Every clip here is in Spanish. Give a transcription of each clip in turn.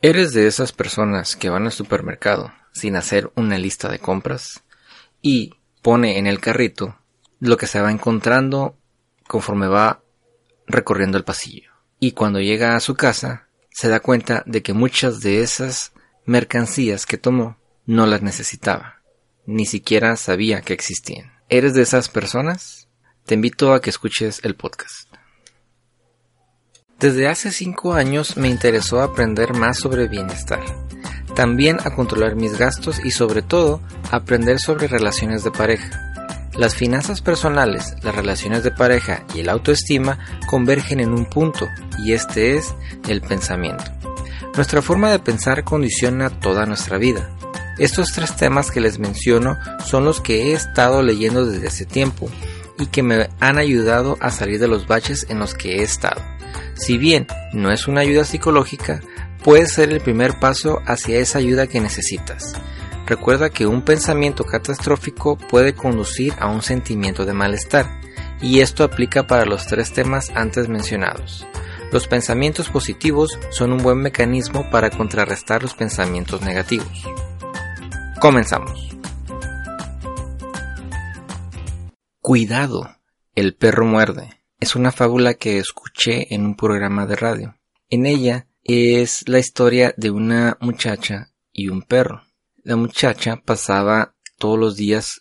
¿Eres de esas personas que van al supermercado sin hacer una lista de compras y pone en el carrito lo que se va encontrando conforme va recorriendo el pasillo? Y cuando llega a su casa se da cuenta de que muchas de esas mercancías que tomó no las necesitaba, ni siquiera sabía que existían. ¿Eres de esas personas? Te invito a que escuches el podcast. Desde hace 5 años me interesó aprender más sobre bienestar, también a controlar mis gastos y sobre todo aprender sobre relaciones de pareja. Las finanzas personales, las relaciones de pareja y el autoestima convergen en un punto y este es el pensamiento. Nuestra forma de pensar condiciona toda nuestra vida. Estos tres temas que les menciono son los que he estado leyendo desde hace tiempo y que me han ayudado a salir de los baches en los que he estado. Si bien no es una ayuda psicológica, puede ser el primer paso hacia esa ayuda que necesitas. Recuerda que un pensamiento catastrófico puede conducir a un sentimiento de malestar, y esto aplica para los tres temas antes mencionados. Los pensamientos positivos son un buen mecanismo para contrarrestar los pensamientos negativos. Comenzamos. Cuidado, el perro muerde es una fábula que escuché en un programa de radio. En ella es la historia de una muchacha y un perro. La muchacha pasaba todos los días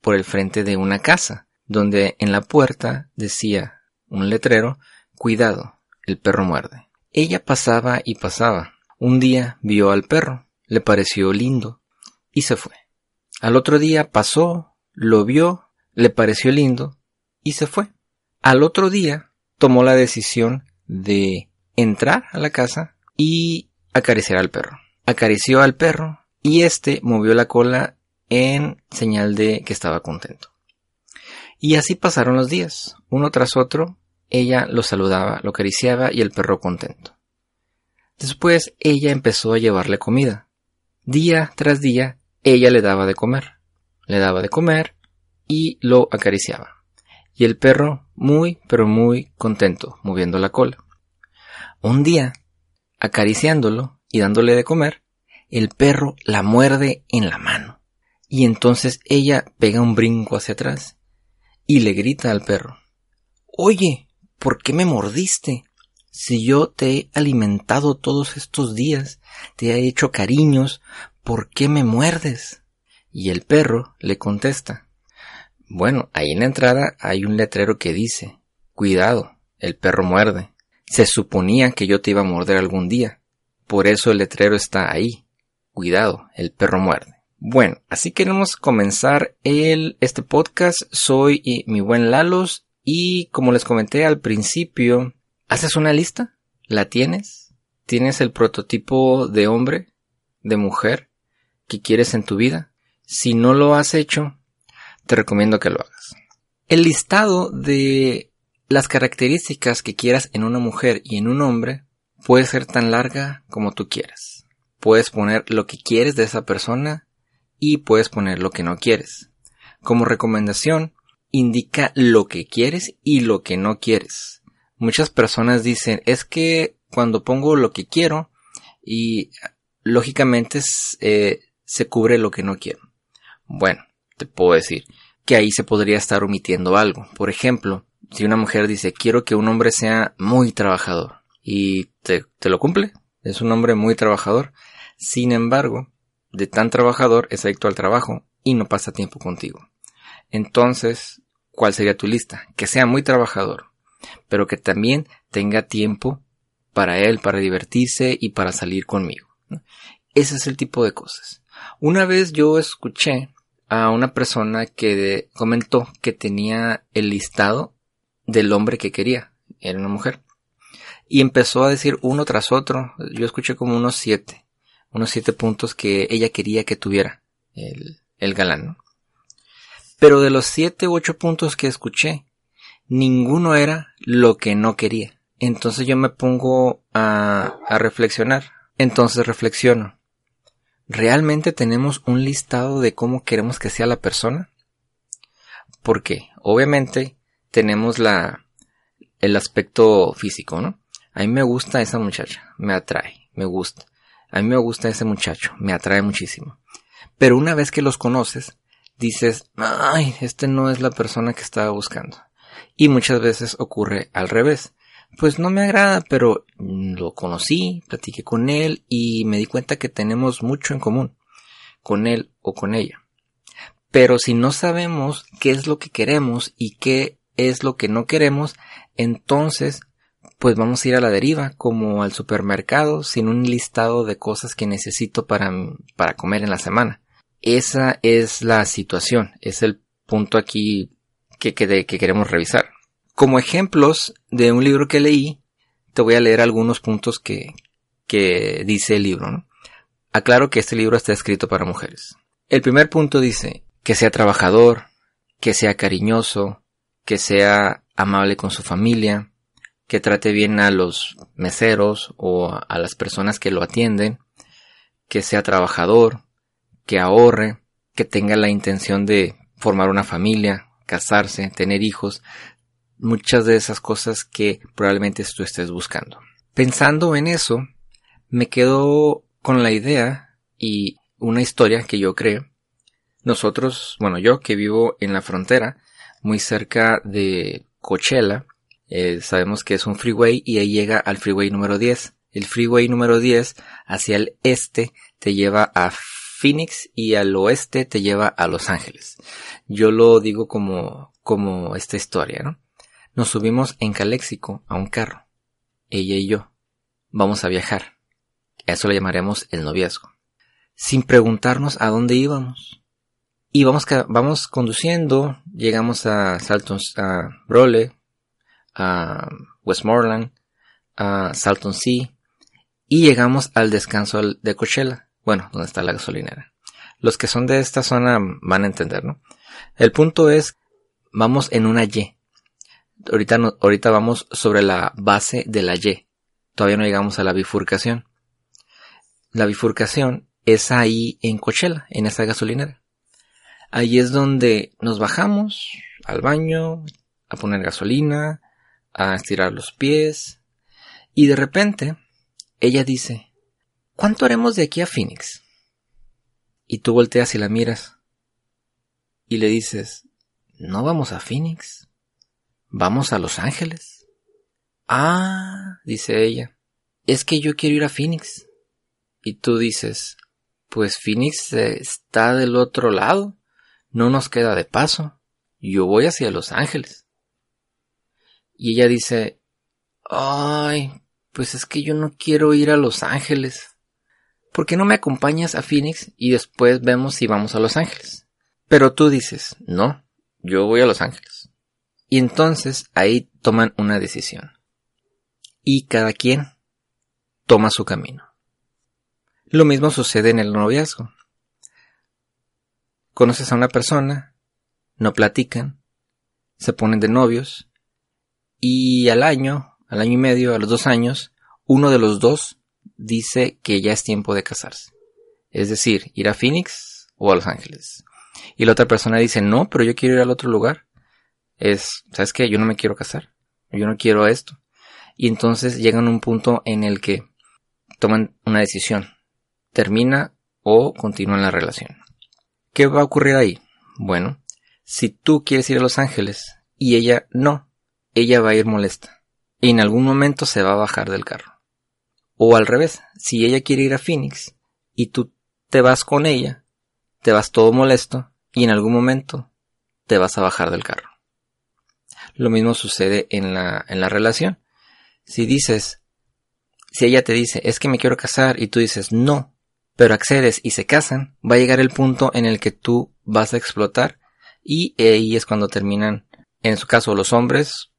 por el frente de una casa, donde en la puerta decía un letrero, cuidado, el perro muerde. Ella pasaba y pasaba. Un día vio al perro, le pareció lindo y se fue. Al otro día pasó, lo vio, le pareció lindo y se fue. Al otro día tomó la decisión de entrar a la casa y acariciar al perro. Acarició al perro y éste movió la cola en señal de que estaba contento. Y así pasaron los días, uno tras otro, ella lo saludaba, lo acariciaba y el perro contento. Después ella empezó a llevarle comida. Día tras día ella le daba de comer, le daba de comer y lo acariciaba y el perro muy, pero muy contento, moviendo la cola. Un día, acariciándolo y dándole de comer, el perro la muerde en la mano. Y entonces ella pega un brinco hacia atrás y le grita al perro, Oye, ¿por qué me mordiste? Si yo te he alimentado todos estos días, te he hecho cariños, ¿por qué me muerdes? Y el perro le contesta, bueno, ahí en la entrada hay un letrero que dice, cuidado, el perro muerde. Se suponía que yo te iba a morder algún día. Por eso el letrero está ahí. Cuidado, el perro muerde. Bueno, así queremos comenzar el, este podcast. Soy eh, mi buen Lalos y como les comenté al principio, ¿haces una lista? ¿La tienes? ¿Tienes el prototipo de hombre, de mujer que quieres en tu vida? Si no lo has hecho, te recomiendo que lo hagas. El listado de las características que quieras en una mujer y en un hombre puede ser tan larga como tú quieras. Puedes poner lo que quieres de esa persona y puedes poner lo que no quieres. Como recomendación, indica lo que quieres y lo que no quieres. Muchas personas dicen, es que cuando pongo lo que quiero y lógicamente eh, se cubre lo que no quiero. Bueno, te puedo decir que ahí se podría estar omitiendo algo. Por ejemplo, si una mujer dice quiero que un hombre sea muy trabajador y te, te lo cumple, es un hombre muy trabajador, sin embargo, de tan trabajador es adicto al trabajo y no pasa tiempo contigo. Entonces, ¿cuál sería tu lista? Que sea muy trabajador, pero que también tenga tiempo para él, para divertirse y para salir conmigo. Ese es el tipo de cosas. Una vez yo escuché a una persona que comentó que tenía el listado del hombre que quería. Era una mujer. Y empezó a decir uno tras otro. Yo escuché como unos siete. Unos siete puntos que ella quería que tuviera el, el galán. Pero de los siete u ocho puntos que escuché, ninguno era lo que no quería. Entonces yo me pongo a, a reflexionar. Entonces reflexiono. ¿Realmente tenemos un listado de cómo queremos que sea la persona? Porque, obviamente, tenemos la, el aspecto físico, ¿no? A mí me gusta esa muchacha, me atrae, me gusta. A mí me gusta ese muchacho, me atrae muchísimo. Pero una vez que los conoces, dices, ay, este no es la persona que estaba buscando. Y muchas veces ocurre al revés. Pues no me agrada, pero lo conocí, platiqué con él y me di cuenta que tenemos mucho en común con él o con ella. Pero si no sabemos qué es lo que queremos y qué es lo que no queremos, entonces pues vamos a ir a la deriva, como al supermercado, sin un listado de cosas que necesito para, para comer en la semana. Esa es la situación, es el punto aquí que, que, que queremos revisar. Como ejemplos de un libro que leí, te voy a leer algunos puntos que, que dice el libro. Aclaro que este libro está escrito para mujeres. El primer punto dice que sea trabajador, que sea cariñoso, que sea amable con su familia, que trate bien a los meseros o a las personas que lo atienden, que sea trabajador, que ahorre, que tenga la intención de formar una familia, casarse, tener hijos, muchas de esas cosas que probablemente tú estés buscando. Pensando en eso, me quedo con la idea y una historia que yo creo. Nosotros, bueno, yo que vivo en la frontera, muy cerca de Coachella, eh, sabemos que es un freeway y ahí llega al freeway número 10. El freeway número 10 hacia el este te lleva a Phoenix y al oeste te lleva a Los Ángeles. Yo lo digo como, como esta historia, ¿no? Nos subimos en Caléxico a un carro. Ella y yo. Vamos a viajar. A eso le llamaremos el noviazgo. Sin preguntarnos a dónde íbamos. Y vamos, vamos conduciendo, llegamos a Salton, a Brole, a Westmoreland, a Salton Sea, y llegamos al descanso de Coachella, bueno, donde está la gasolinera. Los que son de esta zona van a entender, ¿no? El punto es, vamos en una Y. Ahorita, no, ahorita vamos sobre la base de la Y. Todavía no llegamos a la bifurcación. La bifurcación es ahí en Coachella, en esa gasolinera. Ahí es donde nos bajamos al baño, a poner gasolina, a estirar los pies. Y de repente, ella dice, ¿cuánto haremos de aquí a Phoenix? Y tú volteas y la miras. Y le dices, no vamos a Phoenix. Vamos a Los Ángeles. Ah, dice ella, es que yo quiero ir a Phoenix. Y tú dices, pues Phoenix está del otro lado. No nos queda de paso. Yo voy hacia Los Ángeles. Y ella dice, ay, pues es que yo no quiero ir a Los Ángeles. ¿Por qué no me acompañas a Phoenix y después vemos si vamos a Los Ángeles? Pero tú dices, no, yo voy a Los Ángeles. Y entonces ahí toman una decisión. Y cada quien toma su camino. Lo mismo sucede en el noviazgo. Conoces a una persona, no platican, se ponen de novios, y al año, al año y medio, a los dos años, uno de los dos dice que ya es tiempo de casarse. Es decir, ir a Phoenix o a Los Ángeles. Y la otra persona dice, no, pero yo quiero ir al otro lugar. Es, ¿sabes qué? Yo no me quiero casar. Yo no quiero esto. Y entonces llegan a un punto en el que toman una decisión. Termina o continúa la relación. ¿Qué va a ocurrir ahí? Bueno, si tú quieres ir a Los Ángeles y ella no, ella va a ir molesta. Y en algún momento se va a bajar del carro. O al revés, si ella quiere ir a Phoenix y tú te vas con ella, te vas todo molesto y en algún momento te vas a bajar del carro. Lo mismo sucede en la, en la relación. Si dices, si ella te dice, es que me quiero casar y tú dices, no, pero accedes y se casan, va a llegar el punto en el que tú vas a explotar y ahí es cuando terminan, en su caso los hombres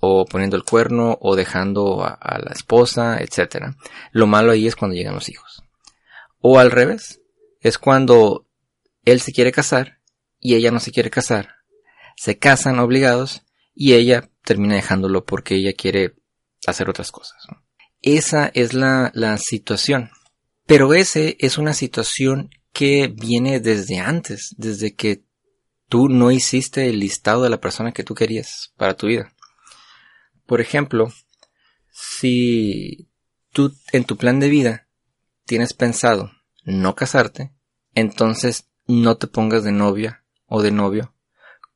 o poniendo el cuerno o dejando a, la esposa, etc. Lo malo ahí es cuando llegan los hijos. O al revés, es cuando él se quiere casar y ella no se quiere casar. Se casan obligados y ella termina dejándolo porque ella quiere hacer otras cosas. Esa es la, la situación. Pero ese es una situación que viene desde antes, desde que tú no hiciste el listado de la persona que tú querías para tu vida. Por ejemplo, si tú en tu plan de vida tienes pensado no casarte, entonces no te pongas de novia o de novio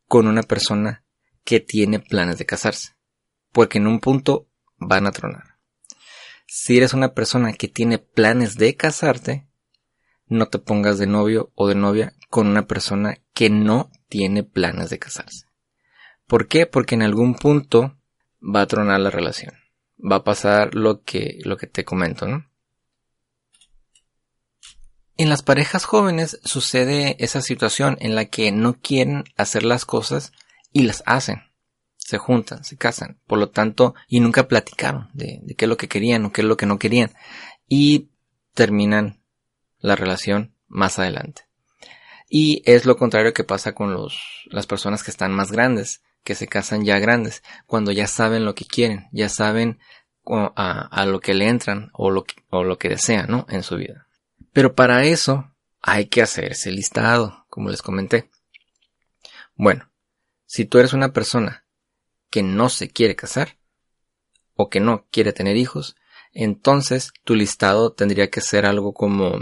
con una persona que tiene planes de casarse, porque en un punto van a tronar. Si eres una persona que tiene planes de casarte, no te pongas de novio o de novia con una persona que no tiene planes de casarse. ¿Por qué? Porque en algún punto va a tronar la relación. Va a pasar lo que, lo que te comento, ¿no? En las parejas jóvenes sucede esa situación en la que no quieren hacer las cosas y las hacen. Se juntan, se casan, por lo tanto, y nunca platicaron de, qué es lo que querían o qué es lo que no querían. Y terminan la relación más adelante. Y es lo contrario que pasa con los, las personas que están más grandes, que se casan ya grandes, cuando ya saben lo que quieren, ya saben a, a lo que le entran o lo, o lo que desean, ¿no? En su vida. Pero para eso hay que hacer ese listado, como les comenté. Bueno, si tú eres una persona que no se quiere casar o que no quiere tener hijos, entonces tu listado tendría que ser algo como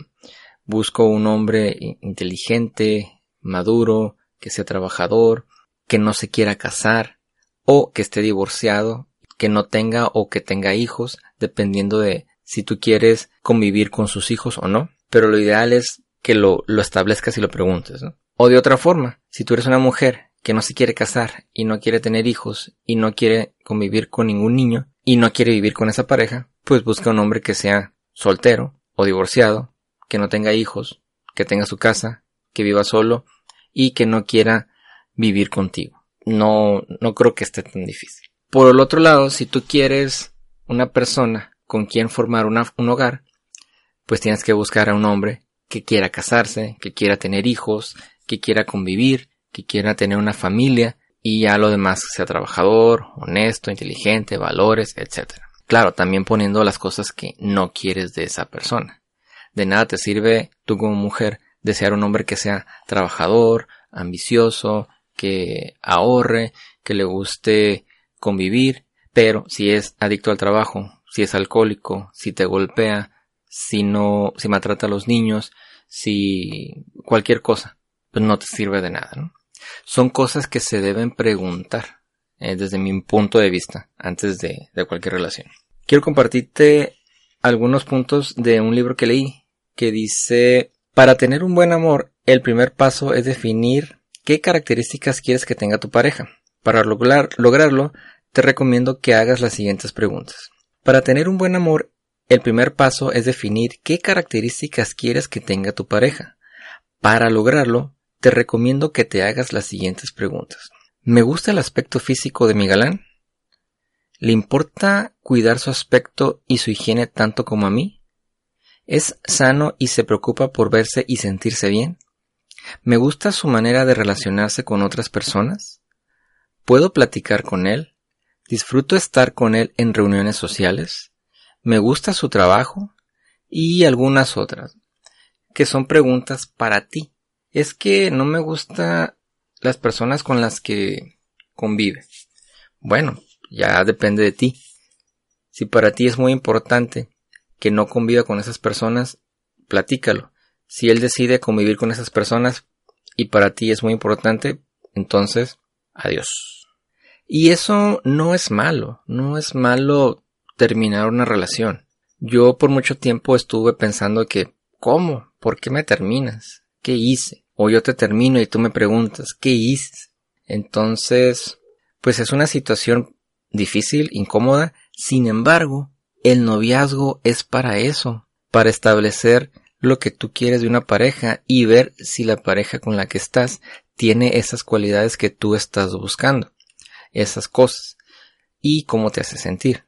busco un hombre inteligente, maduro, que sea trabajador, que no se quiera casar o que esté divorciado, que no tenga o que tenga hijos, dependiendo de si tú quieres convivir con sus hijos o no pero lo ideal es que lo, lo establezcas y lo preguntes, ¿no? O de otra forma, si tú eres una mujer que no se quiere casar y no quiere tener hijos y no quiere convivir con ningún niño y no quiere vivir con esa pareja, pues busca un hombre que sea soltero o divorciado, que no tenga hijos, que tenga su casa, que viva solo y que no quiera vivir contigo. No, no creo que esté tan difícil. Por el otro lado, si tú quieres una persona con quien formar un hogar, pues tienes que buscar a un hombre que quiera casarse, que quiera tener hijos, que quiera convivir, que quiera tener una familia y ya lo demás sea trabajador, honesto, inteligente, valores, etc. Claro, también poniendo las cosas que no quieres de esa persona. De nada te sirve tú como mujer desear un hombre que sea trabajador, ambicioso, que ahorre, que le guste convivir, pero si es adicto al trabajo, si es alcohólico, si te golpea, si no, si maltrata a los niños, si cualquier cosa, pues no te sirve de nada, ¿no? Son cosas que se deben preguntar eh, desde mi punto de vista antes de, de cualquier relación. Quiero compartirte algunos puntos de un libro que leí que dice, para tener un buen amor, el primer paso es definir qué características quieres que tenga tu pareja. Para lograr, lograrlo, te recomiendo que hagas las siguientes preguntas. Para tener un buen amor, el primer paso es definir qué características quieres que tenga tu pareja. Para lograrlo, te recomiendo que te hagas las siguientes preguntas. ¿Me gusta el aspecto físico de mi galán? ¿Le importa cuidar su aspecto y su higiene tanto como a mí? ¿Es sano y se preocupa por verse y sentirse bien? ¿Me gusta su manera de relacionarse con otras personas? ¿Puedo platicar con él? ¿Disfruto estar con él en reuniones sociales? me gusta su trabajo y algunas otras, que son preguntas para ti. Es que no me gusta las personas con las que convive. Bueno, ya depende de ti. Si para ti es muy importante que no conviva con esas personas, platícalo. Si él decide convivir con esas personas y para ti es muy importante, entonces, adiós. Y eso no es malo, no es malo terminar una relación. Yo por mucho tiempo estuve pensando que, ¿cómo? ¿Por qué me terminas? ¿Qué hice? O yo te termino y tú me preguntas, ¿qué hice? Entonces, pues es una situación difícil, incómoda. Sin embargo, el noviazgo es para eso, para establecer lo que tú quieres de una pareja y ver si la pareja con la que estás tiene esas cualidades que tú estás buscando, esas cosas. y cómo te hace sentir.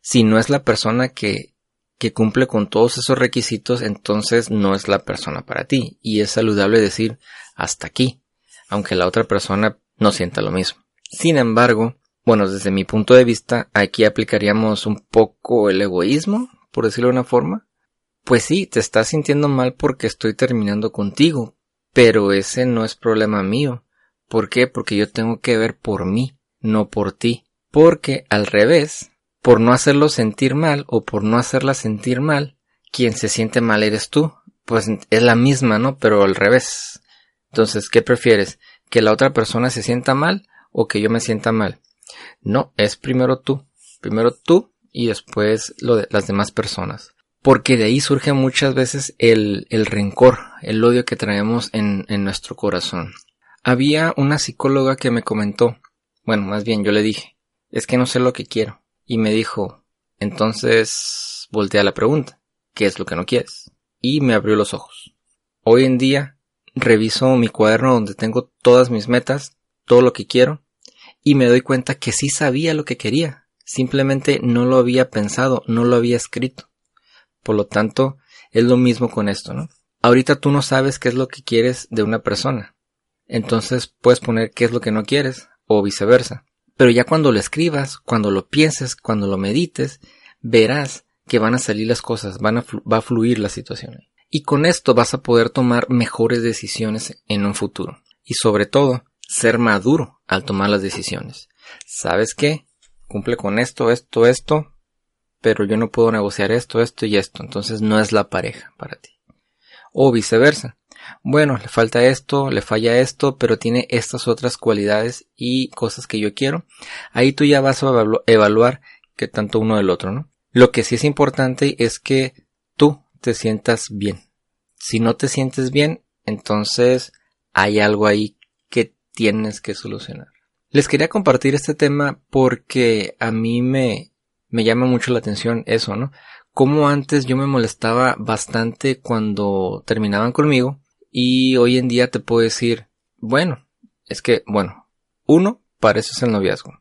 Si no es la persona que, que cumple con todos esos requisitos, entonces no es la persona para ti. Y es saludable decir hasta aquí, aunque la otra persona no sienta lo mismo. Sin embargo, bueno, desde mi punto de vista, aquí aplicaríamos un poco el egoísmo, por decirlo de una forma. Pues sí, te estás sintiendo mal porque estoy terminando contigo, pero ese no es problema mío. ¿Por qué? Porque yo tengo que ver por mí, no por ti. Porque al revés, por no hacerlo sentir mal o por no hacerla sentir mal, quien se siente mal eres tú. Pues es la misma, ¿no? Pero al revés. Entonces, ¿qué prefieres? ¿Que la otra persona se sienta mal o que yo me sienta mal? No, es primero tú. Primero tú y después lo de las demás personas. Porque de ahí surge muchas veces el, el rencor, el odio que traemos en, en nuestro corazón. Había una psicóloga que me comentó, bueno, más bien yo le dije, es que no sé lo que quiero. Y me dijo, entonces voltea la pregunta, ¿qué es lo que no quieres? Y me abrió los ojos. Hoy en día reviso mi cuaderno donde tengo todas mis metas, todo lo que quiero, y me doy cuenta que sí sabía lo que quería, simplemente no lo había pensado, no lo había escrito. Por lo tanto, es lo mismo con esto, ¿no? Ahorita tú no sabes qué es lo que quieres de una persona. Entonces puedes poner qué es lo que no quieres, o viceversa. Pero ya cuando lo escribas, cuando lo pienses, cuando lo medites, verás que van a salir las cosas, van a va a fluir la situación. Y con esto vas a poder tomar mejores decisiones en un futuro. Y sobre todo, ser maduro al tomar las decisiones. ¿Sabes qué? Cumple con esto, esto, esto, pero yo no puedo negociar esto, esto y esto, entonces no es la pareja para ti. O viceversa. Bueno, le falta esto, le falla esto, pero tiene estas otras cualidades y cosas que yo quiero. Ahí tú ya vas a evaluar que tanto uno del otro, ¿no? Lo que sí es importante es que tú te sientas bien. Si no te sientes bien, entonces hay algo ahí que tienes que solucionar. Les quería compartir este tema porque a mí me, me llama mucho la atención eso, ¿no? Como antes yo me molestaba bastante cuando terminaban conmigo y hoy en día te puedo decir, bueno, es que, bueno, uno, para eso es el noviazgo.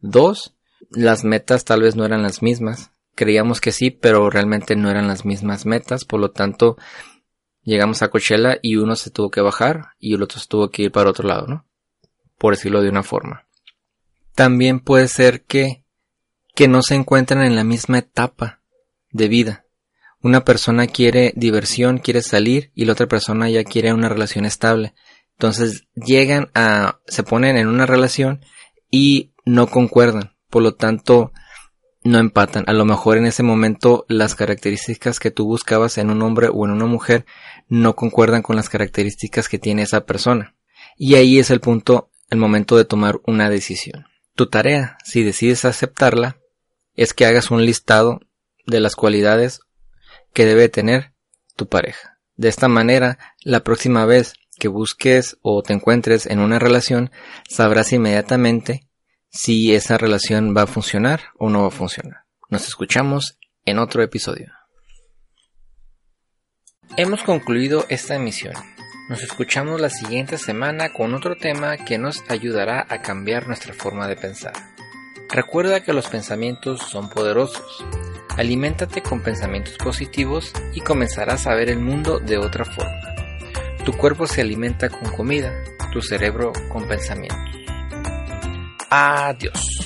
Dos, las metas tal vez no eran las mismas. Creíamos que sí, pero realmente no eran las mismas metas, por lo tanto, llegamos a Coachella y uno se tuvo que bajar y el otro se tuvo que ir para otro lado, ¿no? Por decirlo de una forma. También puede ser que, que no se encuentran en la misma etapa de vida. Una persona quiere diversión, quiere salir y la otra persona ya quiere una relación estable. Entonces llegan a, se ponen en una relación y no concuerdan. Por lo tanto, no empatan. A lo mejor en ese momento las características que tú buscabas en un hombre o en una mujer no concuerdan con las características que tiene esa persona. Y ahí es el punto, el momento de tomar una decisión. Tu tarea, si decides aceptarla, es que hagas un listado de las cualidades que debe tener tu pareja. De esta manera, la próxima vez que busques o te encuentres en una relación, sabrás inmediatamente si esa relación va a funcionar o no va a funcionar. Nos escuchamos en otro episodio. Hemos concluido esta emisión. Nos escuchamos la siguiente semana con otro tema que nos ayudará a cambiar nuestra forma de pensar. Recuerda que los pensamientos son poderosos Aliméntate con pensamientos positivos y comenzarás a ver el mundo de otra forma. Tu cuerpo se alimenta con comida, tu cerebro con pensamientos. Adiós.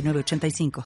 85